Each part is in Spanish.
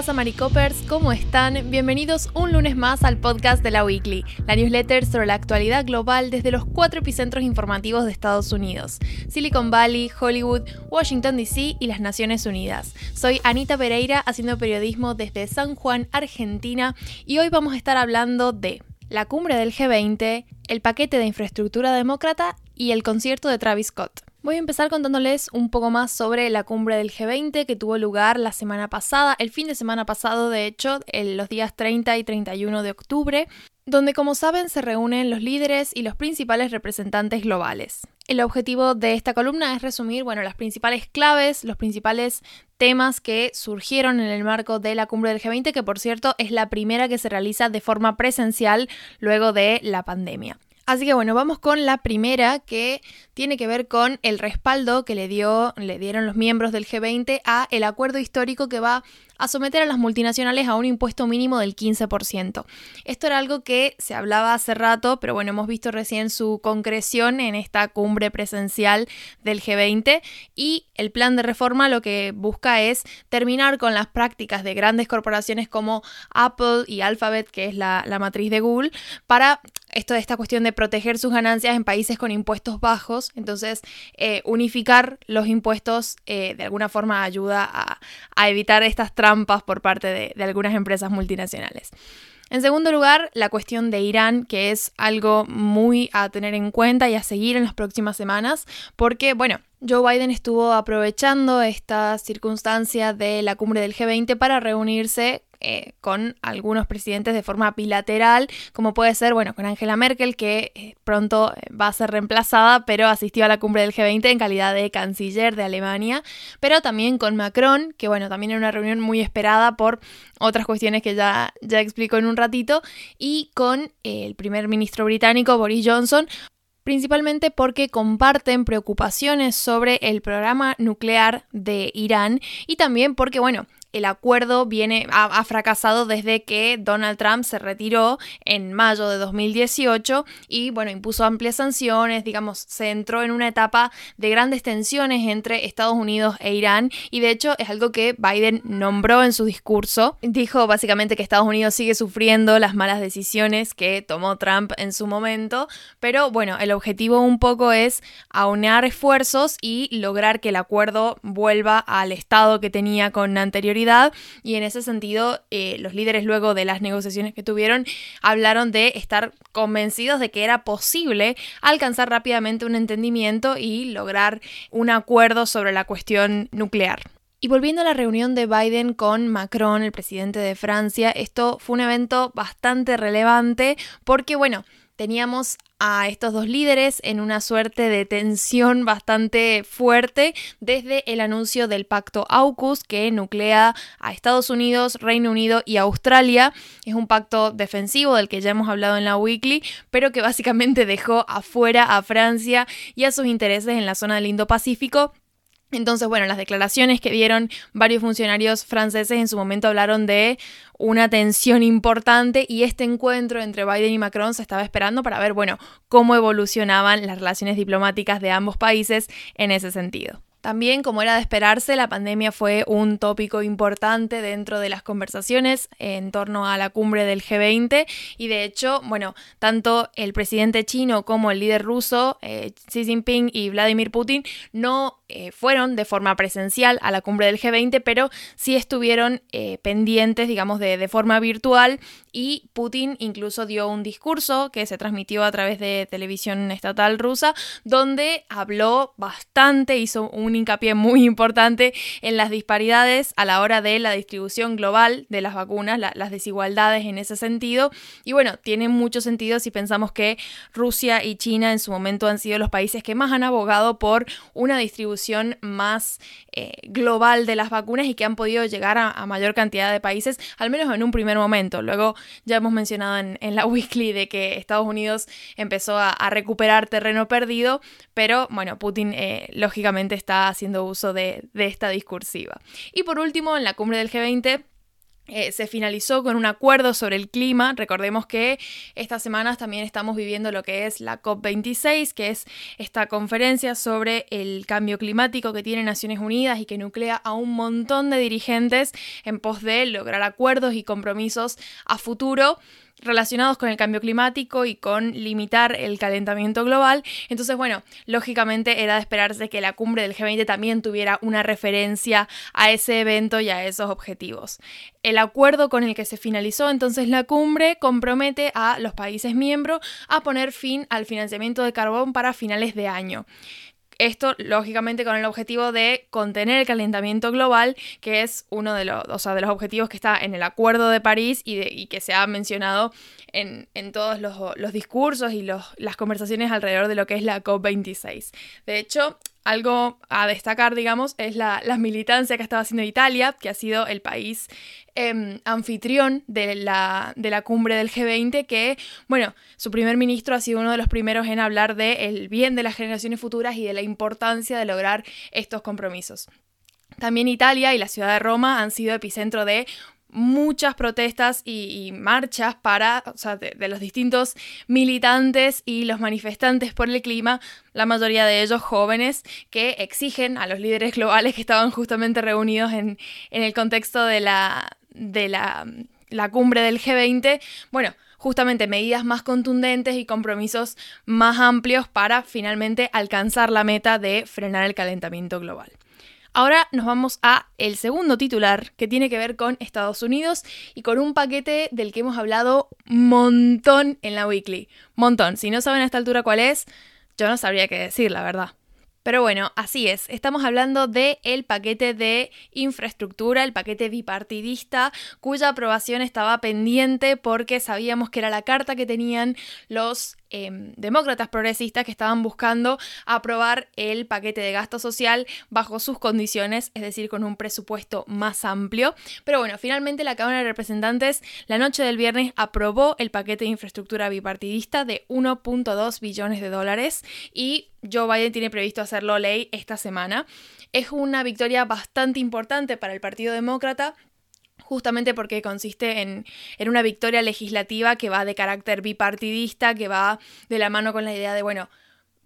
pasa, Maricopers? ¿Cómo están? Bienvenidos un lunes más al podcast de la Weekly, la newsletter sobre la actualidad global desde los cuatro epicentros informativos de Estados Unidos: Silicon Valley, Hollywood, Washington DC y las Naciones Unidas. Soy Anita Pereira, haciendo periodismo desde San Juan, Argentina, y hoy vamos a estar hablando de la cumbre del G20, el paquete de infraestructura demócrata y el concierto de Travis Scott. Voy a empezar contándoles un poco más sobre la cumbre del G20 que tuvo lugar la semana pasada, el fin de semana pasado de hecho, en los días 30 y 31 de octubre, donde como saben se reúnen los líderes y los principales representantes globales. El objetivo de esta columna es resumir, bueno, las principales claves, los principales temas que surgieron en el marco de la cumbre del G20, que por cierto es la primera que se realiza de forma presencial luego de la pandemia. Así que bueno, vamos con la primera que tiene que ver con el respaldo que le, dio, le dieron los miembros del G20 a el acuerdo histórico que va a someter a las multinacionales a un impuesto mínimo del 15%. Esto era algo que se hablaba hace rato, pero bueno, hemos visto recién su concreción en esta cumbre presencial del G20 y el plan de reforma lo que busca es terminar con las prácticas de grandes corporaciones como Apple y Alphabet, que es la, matriz de Google, para esto esta cuestión de proteger sus ganancias en países con impuestos bajos, entonces eh, unificar los impuestos eh, de alguna forma ayuda a, a evitar estas trampas por parte de, algunas empresas multinacionales. En segundo lugar, la cuestión de Irán, que es algo muy a tener en cuenta y a seguir en las próximas semanas, porque, bueno, Joe Biden estuvo aprovechando esta circunstancia de la cumbre del G20 para reunirse eh, con algunos presidentes de forma bilateral, como puede ser, bueno, con Angela Merkel, que eh, pronto eh, va a ser reemplazada, pero asistió a la cumbre del G20 en calidad de canciller de Alemania, pero también con Macron, que bueno, también era una reunión muy esperada por otras cuestiones que ya, ya explico en un ratito, y con el primer ministro británico, Boris Johnson, principalmente porque comparten preocupaciones sobre el programa nuclear de Irán y también porque, bueno, el acuerdo viene, ha, fracasado desde que Donald Trump se retiró en mayo de 2018 y bueno, impuso amplias sanciones, digamos, se entró en una etapa de grandes tensiones entre Estados Unidos e Irán y de hecho es algo que Biden nombró en su discurso. Dijo básicamente que Estados Unidos sigue sufriendo las malas decisiones que tomó Trump en su momento, pero bueno, el objetivo un poco es aunar esfuerzos y lograr que el acuerdo vuelva al estado que tenía con anterioridad y en ese sentido eh, los líderes luego de las negociaciones que tuvieron hablaron de estar convencidos de que era posible alcanzar rápidamente un entendimiento y lograr un acuerdo sobre la cuestión nuclear. Y volviendo a la reunión de Biden con Macron, el presidente de Francia, esto fue un evento bastante relevante porque, bueno, teníamos a estos dos líderes en una suerte de tensión bastante fuerte desde el anuncio del pacto AUKUS que nuclea a Estados Unidos, Reino Unido y Australia. Es un pacto defensivo del que ya hemos hablado en la Weekly, pero que básicamente dejó afuera a Francia y a sus intereses en la zona del Indo-Pacífico entonces, bueno, las declaraciones que dieron varios funcionarios franceses en su momento hablaron de una tensión importante y este encuentro entre Biden y Macron se estaba esperando para ver, bueno, cómo evolucionaban las relaciones diplomáticas de ambos países en ese sentido. También, como era de esperarse, la pandemia fue un tópico importante dentro de las conversaciones en torno a la cumbre del G20 y de hecho, bueno, tanto el presidente chino como el líder ruso, eh, Xi Jinping y Vladimir Putin, no eh, fueron de forma presencial a la cumbre del G20, pero sí estuvieron eh, pendientes, digamos, de, de forma virtual y Putin incluso dio un discurso que se transmitió a través de televisión estatal rusa, donde habló bastante, hizo un hincapié muy importante en las disparidades a la hora de la distribución global de las vacunas, las desigualdades en ese sentido. Y bueno, tiene mucho sentido si pensamos que Rusia y China en su momento han sido los países que más han abogado por una distribución más eh, global de las vacunas y que han podido llegar a, mayor cantidad de países, al menos en un primer momento. Luego ya hemos mencionado en, la weekly de que Estados Unidos empezó a, recuperar terreno perdido, pero bueno, Putin eh, lógicamente está haciendo uso de, esta discursiva. Y por último, en la cumbre del G20, eh, se finalizó con un acuerdo sobre el clima. Recordemos que estas semanas también estamos viviendo lo que es la COP26, que es esta conferencia sobre el cambio climático que tiene Naciones Unidas y que nuclea a un montón de dirigentes en pos de lograr acuerdos y compromisos a futuro relacionados con el cambio climático y con limitar el calentamiento global. Entonces, bueno, lógicamente era de esperarse que la cumbre del G20 también tuviera una referencia a ese evento y a esos objetivos. El acuerdo con el que se finalizó entonces la cumbre compromete a los países miembros a poner fin al financiamiento de carbón para finales de año. Esto, lógicamente, con el objetivo de contener el calentamiento global, que es uno de los, de los objetivos que está en el Acuerdo de París y, que se ha mencionado en, todos los, discursos y las conversaciones alrededor de lo que es la COP26. De hecho, algo a destacar, digamos, es la, militancia que estaba haciendo Italia, que ha sido el país em, anfitrión de la, de la, cumbre del G20, que, bueno, su primer ministro ha sido uno de los primeros en hablar del bien de las generaciones futuras y de la importancia de lograr estos compromisos. También Italia y la ciudad de Roma han sido epicentro de muchas protestas y, marchas para, o sea, de, los distintos militantes y los manifestantes por el clima, la mayoría de ellos jóvenes, que exigen a los líderes globales que estaban justamente reunidos en, el contexto de la, de la, la cumbre del G20, bueno, justamente medidas más contundentes y compromisos más amplios para finalmente alcanzar la meta de frenar el calentamiento global. Ahora nos vamos a el segundo titular que tiene que ver con Estados Unidos y con un paquete del que hemos hablado montón en la weekly. Montón. Si no saben a esta altura cuál es, yo no sabría qué decir, la verdad. Pero bueno, así es. Estamos hablando del el paquete de infraestructura, el paquete bipartidista, cuya aprobación estaba pendiente porque sabíamos que era la carta que tenían los Em, demócratas progresistas que estaban buscando aprobar el paquete de gasto social bajo sus condiciones, es decir, con un presupuesto más amplio. Pero bueno, finalmente la Cámara de Representantes la noche del viernes aprobó el paquete de infraestructura bipartidista de 1.2 billones de dólares y Joe Biden tiene previsto hacerlo ley esta semana. Es una victoria bastante importante para el Partido Demócrata justamente porque consiste en, una victoria legislativa que va de carácter bipartidista, que va de la mano con la idea de, bueno,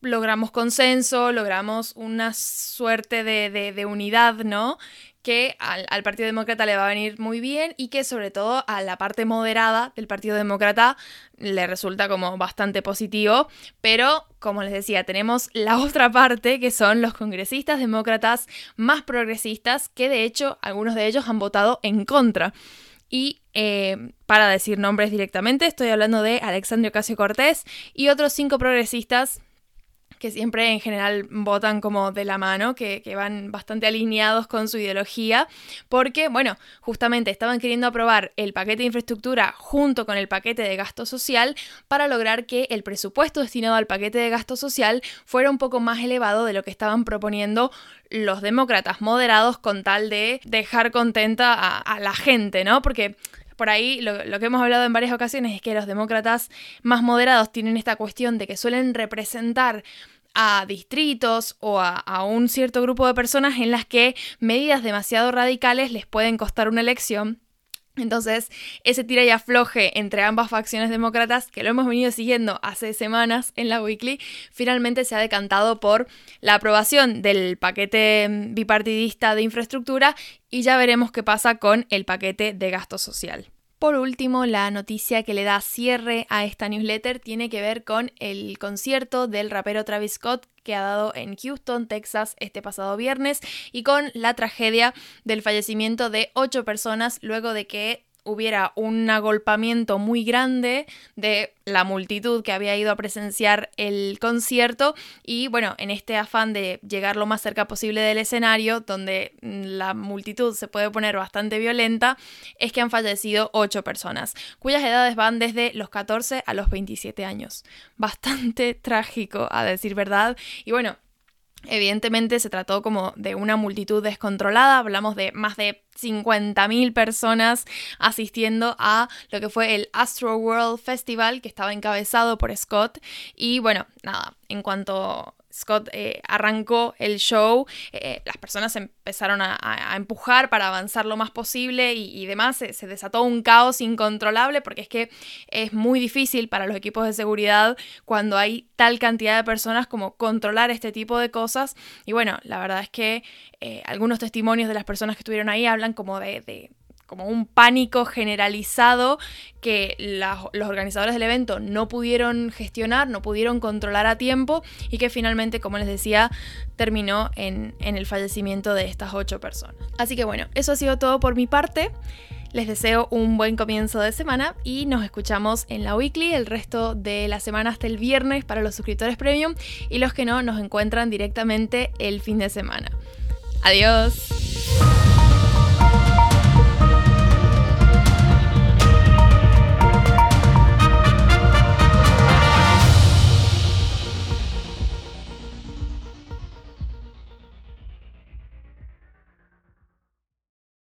logramos consenso, logramos una suerte de, de unidad, ¿no? Que al, Partido Demócrata le va a venir muy bien y que sobre todo a la parte moderada del Partido Demócrata le resulta como bastante positivo, pero como les decía, tenemos la otra parte que son los congresistas demócratas más progresistas que de hecho algunos de ellos han votado en contra. Y eh, para decir nombres directamente, estoy hablando de Alexandria Ocasio Cortés y otros cinco progresistas que siempre en general votan como de la mano, que, van bastante alineados con su ideología, porque, bueno, justamente estaban queriendo aprobar el paquete de infraestructura junto con el paquete de gasto social para lograr que el presupuesto destinado al paquete de gasto social fuera un poco más elevado de lo que estaban proponiendo los demócratas moderados con tal de dejar contenta a, la gente, ¿no? Porque por ahí lo, que hemos hablado en varias ocasiones es que los demócratas más moderados tienen esta cuestión de que suelen representar a distritos o a, un cierto grupo de personas en las que medidas demasiado radicales les pueden costar una elección entonces, ese tira y afloje entre ambas facciones demócratas, que lo hemos venido siguiendo hace semanas en la Weekly, finalmente se ha decantado por la aprobación del paquete bipartidista de infraestructura y ya veremos qué pasa con el paquete de gasto social. Por último, la noticia que le da cierre a esta newsletter tiene que ver con el concierto del rapero Travis Scott que ha dado en Houston, Texas, este pasado viernes, y con la tragedia del fallecimiento de ocho personas luego de que hubiera un agolpamiento muy grande de la multitud que había ido a presenciar el concierto y bueno, en este afán de llegar lo más cerca posible del escenario, donde la multitud se puede poner bastante violenta, es que han fallecido ocho personas, cuyas edades van desde los 14 a los 27 años. Bastante trágico, a decir verdad. Y bueno, Evidentemente se trató como de una multitud descontrolada, hablamos de más de 50.000 personas asistiendo a lo que fue el Astro World Festival que estaba encabezado por Scott. Y bueno, nada, en cuanto Scott eh, arrancó el show, eh, las personas empezaron a, empujar para avanzar lo más posible y, demás, se, desató un caos incontrolable porque es que es muy difícil para los equipos de seguridad cuando hay tal cantidad de personas como controlar este tipo de cosas. Y bueno, la verdad es que eh, algunos testimonios de las personas que estuvieron ahí hablan como de como un pánico generalizado que los organizadores del evento no pudieron gestionar, no pudieron controlar a tiempo y que finalmente, como les decía, terminó en, en el fallecimiento de estas ocho personas. Así que bueno, eso ha sido todo por mi parte. Les deseo un buen comienzo de semana y nos escuchamos en la weekly el resto de la semana hasta el viernes para los suscriptores premium y los que no nos encuentran directamente el fin de semana. Adiós.